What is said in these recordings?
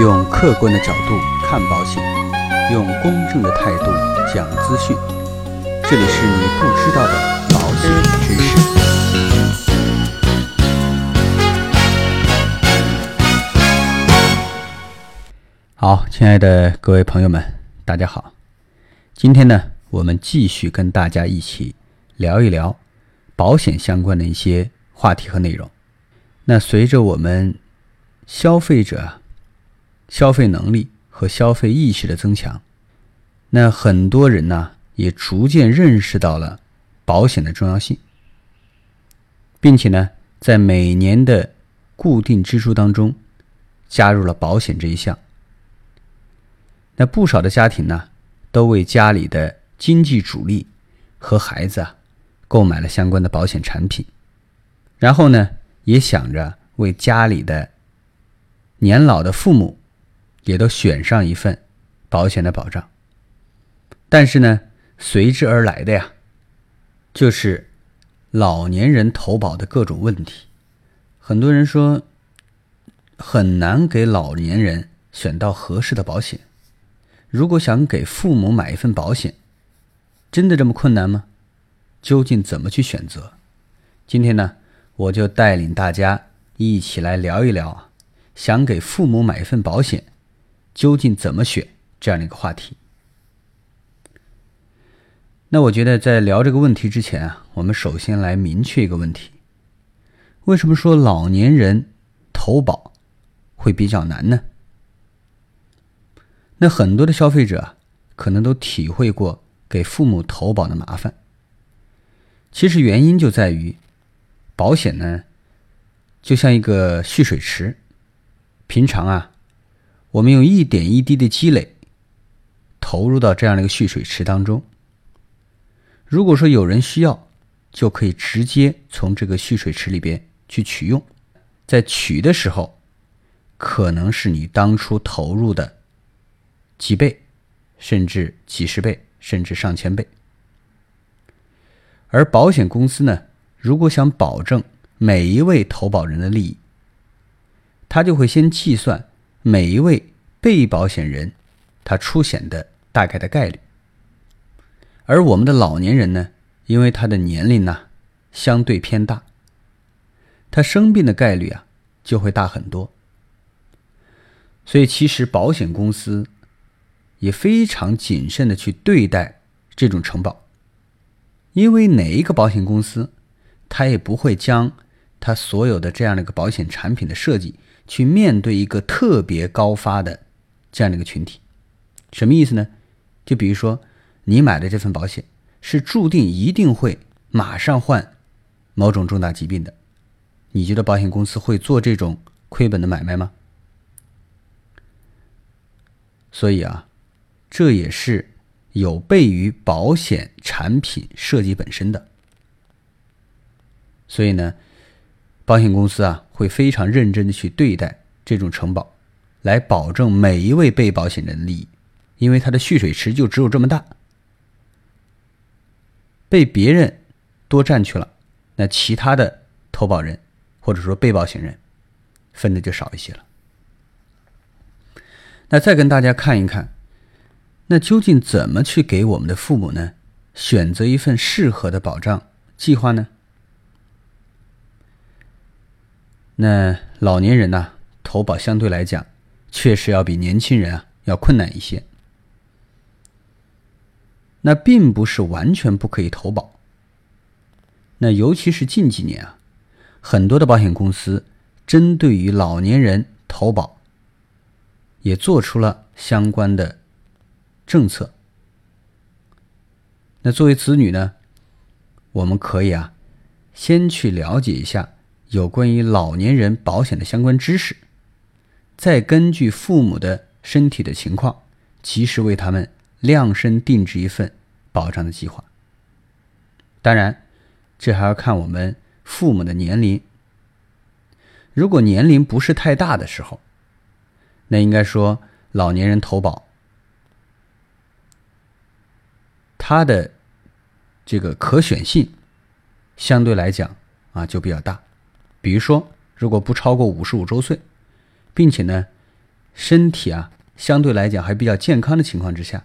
用客观的角度看保险，用公正的态度讲资讯。这里是你不知道的保险知识。好，亲爱的各位朋友们，大家好。今天呢，我们继续跟大家一起聊一聊保险相关的一些话题和内容。那随着我们消费者消费能力和消费意识的增强，那很多人呢也逐渐认识到了保险的重要性，并且呢，在每年的固定支出当中加入了保险这一项。那不少的家庭呢，都为家里的经济主力和孩子啊购买了相关的保险产品，然后呢，也想着为家里的年老的父母也都选上一份保险的保障。但是呢，随之而来的呀，就是老年人投保的各种问题。很多人说很难给老年人选到合适的保险。如果想给父母买一份保险，真的这么困难吗？究竟怎么去选择？今天呢，我就带领大家一起来聊一聊啊，想给父母买一份保险，究竟怎么选这样的一个话题。那我觉得在聊这个问题之前啊，我们首先来明确一个问题：为什么说老年人投保会比较难呢？那很多的消费者可能都体会过给父母投保的麻烦。其实原因就在于，保险呢，就像一个蓄水池，平常啊，我们用一点一滴的积累，投入到这样的一个蓄水池当中。如果说有人需要，就可以直接从这个蓄水池里边去取用，在取的时候，可能是你当初投入的。几倍，甚至几十倍，甚至上千倍。而保险公司呢，如果想保证每一位投保人的利益，他就会先计算每一位被保险人他出险的大概的概率。而我们的老年人呢，因为他的年龄呢相对偏大，他生病的概率啊就会大很多。所以，其实保险公司。也非常谨慎的去对待这种承保，因为哪一个保险公司，他也不会将他所有的这样的一个保险产品的设计去面对一个特别高发的这样的一个群体。什么意思呢？就比如说，你买的这份保险是注定一定会马上患某种重大疾病的，你觉得保险公司会做这种亏本的买卖吗？所以啊。这也是有悖于保险产品设计本身的，所以呢，保险公司啊会非常认真的去对待这种承保，来保证每一位被保险人的利益，因为它的蓄水池就只有这么大，被别人多占去了，那其他的投保人或者说被保险人分的就少一些了。那再跟大家看一看。那究竟怎么去给我们的父母呢选择一份适合的保障计划呢？那老年人呢投保相对来讲确实要比年轻人啊要困难一些。那并不是完全不可以投保。那尤其是近几年啊，很多的保险公司针对于老年人投保，也做出了相关的。政策。那作为子女呢，我们可以啊，先去了解一下有关于老年人保险的相关知识，再根据父母的身体的情况，及时为他们量身定制一份保障的计划。当然，这还要看我们父母的年龄。如果年龄不是太大的时候，那应该说老年人投保。它的这个可选性相对来讲啊就比较大，比如说，如果不超过五十五周岁，并且呢身体啊相对来讲还比较健康的情况之下，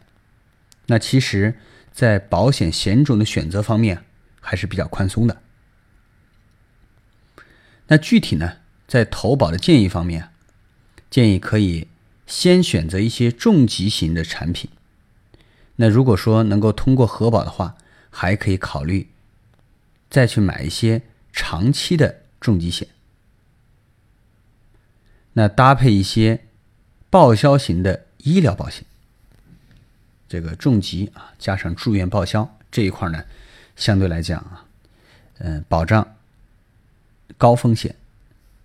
那其实，在保险险种的选择方面还是比较宽松的。那具体呢，在投保的建议方面，建议可以先选择一些重疾型的产品。那如果说能够通过核保的话，还可以考虑再去买一些长期的重疾险。那搭配一些报销型的医疗保险，这个重疾啊加上住院报销这一块呢，相对来讲啊，嗯，保障高风险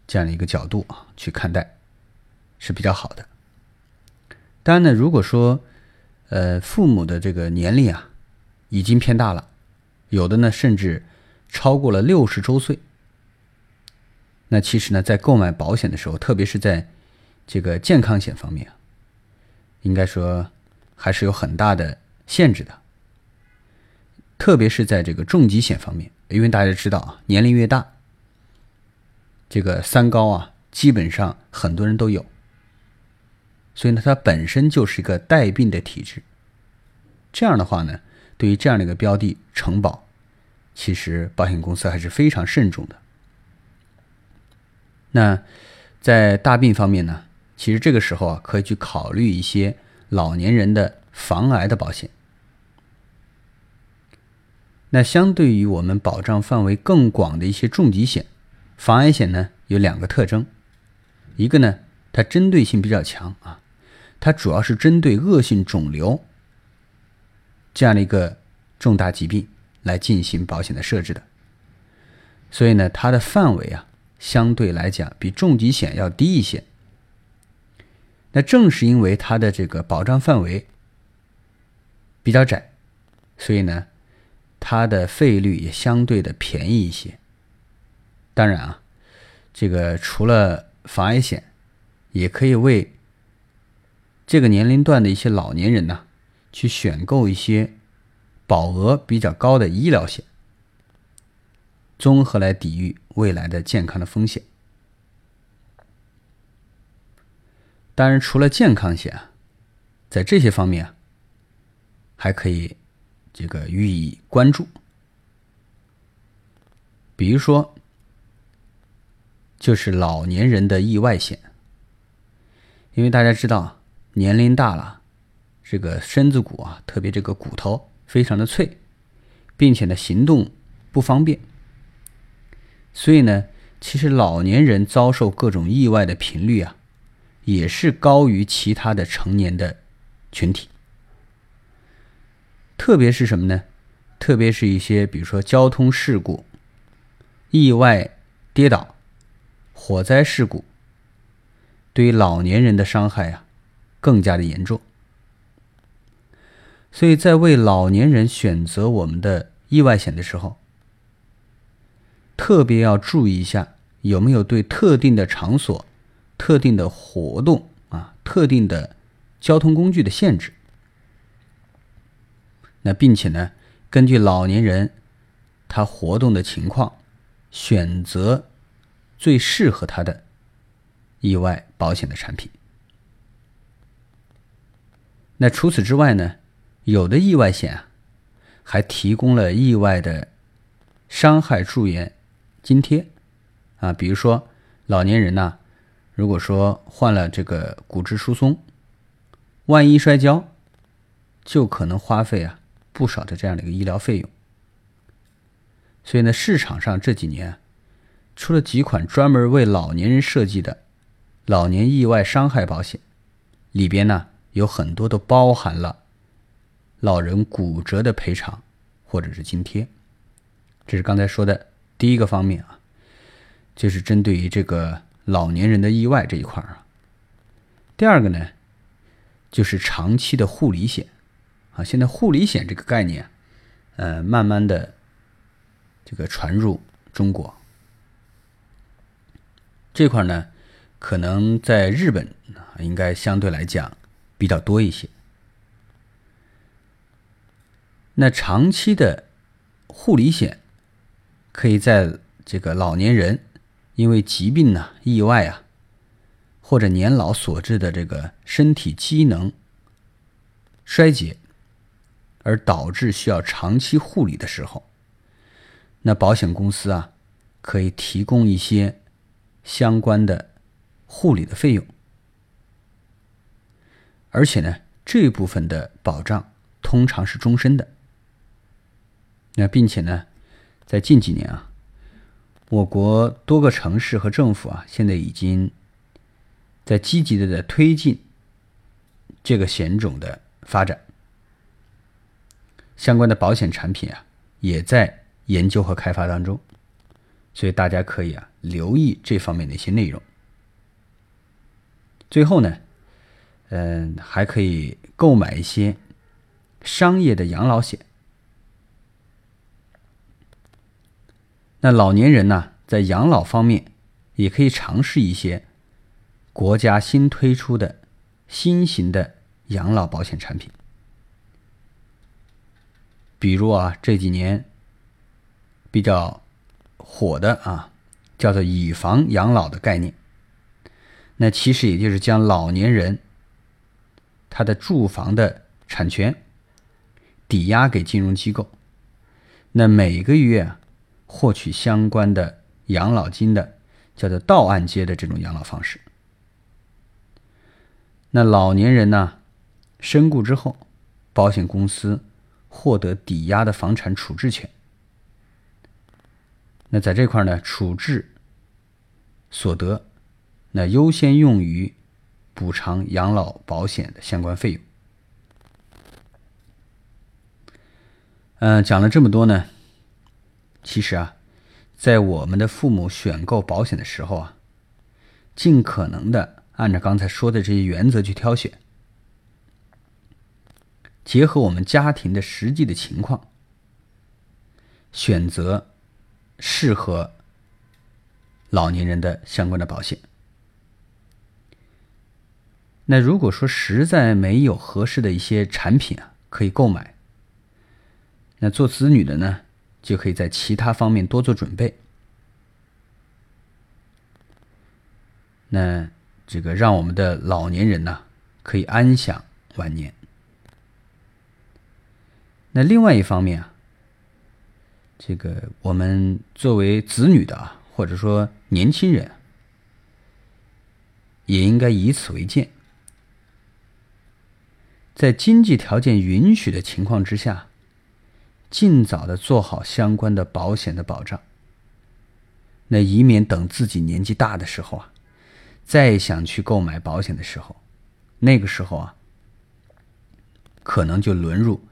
这样的一个角度啊去看待是比较好的。当然呢，如果说呃父母的这个年龄啊已经偏大了，有的呢甚至超过了六十周岁。那其实呢，在购买保险的时候，特别是在这个健康险方面，应该说还是有很大的限制的。特别是在这个重疾险方面，因为大家知道啊，年龄越大，这个三高啊，基本上很多人都有，所以呢，它本身就是一个带病的体质。这样的话呢，对于这样的一个标的承保，其实保险公司还是非常慎重的。那在大病方面呢，其实这个时候啊，可以去考虑一些老年人的防癌的保险。那相对于我们保障范围更广的一些重疾险，防癌险呢有两个特征，一个呢它针对性比较强啊，它主要是针对恶性肿瘤这样的一个重大疾病来进行保险的设置的，所以呢它的范围啊。相对来讲，比重疾险要低一些。那正是因为它的这个保障范围比较窄，所以呢，它的费率也相对的便宜一些。当然啊，这个除了防癌险，也可以为这个年龄段的一些老年人呢，去选购一些保额比较高的医疗险。综合来抵御未来的健康的风险。当然，除了健康险，在这些方面啊，还可以这个予以关注。比如说，就是老年人的意外险，因为大家知道，年龄大了，这个身子骨啊，特别这个骨头非常的脆，并且呢，行动不方便。所以呢，其实老年人遭受各种意外的频率啊，也是高于其他的成年的群体。特别是什么呢？特别是一些比如说交通事故、意外跌倒、火灾事故，对于老年人的伤害啊，更加的严重。所以在为老年人选择我们的意外险的时候，特别要注意一下，有没有对特定的场所、特定的活动啊、特定的交通工具的限制。那并且呢，根据老年人他活动的情况，选择最适合他的意外保险的产品。那除此之外呢，有的意外险啊，还提供了意外的伤害住院。津贴，啊，比如说老年人呐，如果说患了这个骨质疏松，万一摔跤，就可能花费啊不少的这样的一个医疗费用。所以呢，市场上这几年出了几款专门为老年人设计的老年意外伤害保险，里边呢有很多都包含了老人骨折的赔偿或者是津贴。这是刚才说的。第一个方面啊，就是针对于这个老年人的意外这一块啊。第二个呢，就是长期的护理险啊。现在护理险这个概念，呃，慢慢的这个传入中国。这块呢，可能在日本应该相对来讲比较多一些。那长期的护理险。可以在这个老年人因为疾病呢、意外啊，或者年老所致的这个身体机能衰竭，而导致需要长期护理的时候，那保险公司啊可以提供一些相关的护理的费用，而且呢这部分的保障通常是终身的。那并且呢，在近几年啊，我国多个城市和政府啊现在已经。在积极的在推进这个险种的发展，相关的保险产品啊也在研究和开发当中，所以大家可以啊留意这方面的一些内容。最后呢，嗯，还可以购买一些商业的养老险。那老年人呢，在养老方面也可以尝试一些。国家新推出的新型的养老保险产品，比如啊这几年比较火的啊，叫做以房养老的概念。那其实也就是将老年人他的住房的产权抵押给金融机构，那每个月啊获取相关的养老金的，叫做倒按揭的这种养老方式。那老年人呢，身故之后，保险公司获得抵押的房产处置权。那在这块呢，处置所得，那优先用于补偿养老保险的相关费用。嗯，讲了这么多呢，其实啊，在我们的父母选购保险的时候啊，尽可能的。按照刚才说的这些原则去挑选，结合我们家庭的实际的情况，选择适合老年人的相关的保险。那如果说实在没有合适的一些产品啊可以购买，那做子女的呢，就可以在其他方面多做准备。那。这个让我们的老年人呢可以安享晚年。那另外一方面啊，这个我们作为子女的啊，或者说年轻人，也应该以此为鉴，在经济条件允许的情况之下，尽早的做好相关的保险的保障。那以免等自己年纪大的时候啊。再想去购买保险的时候，那个时候啊，可能就沦入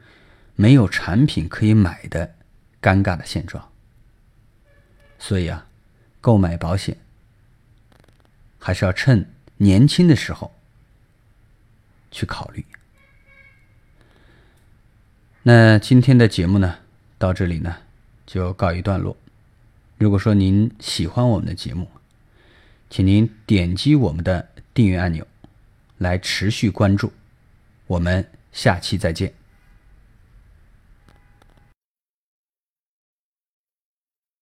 没有产品可以买的尴尬的现状。所以啊，购买保险还是要趁年轻的时候去考虑。那今天的节目呢，到这里呢就告一段落。如果说您喜欢我们的节目，请您点击我们的订阅按钮，来持续关注。我们下期再见。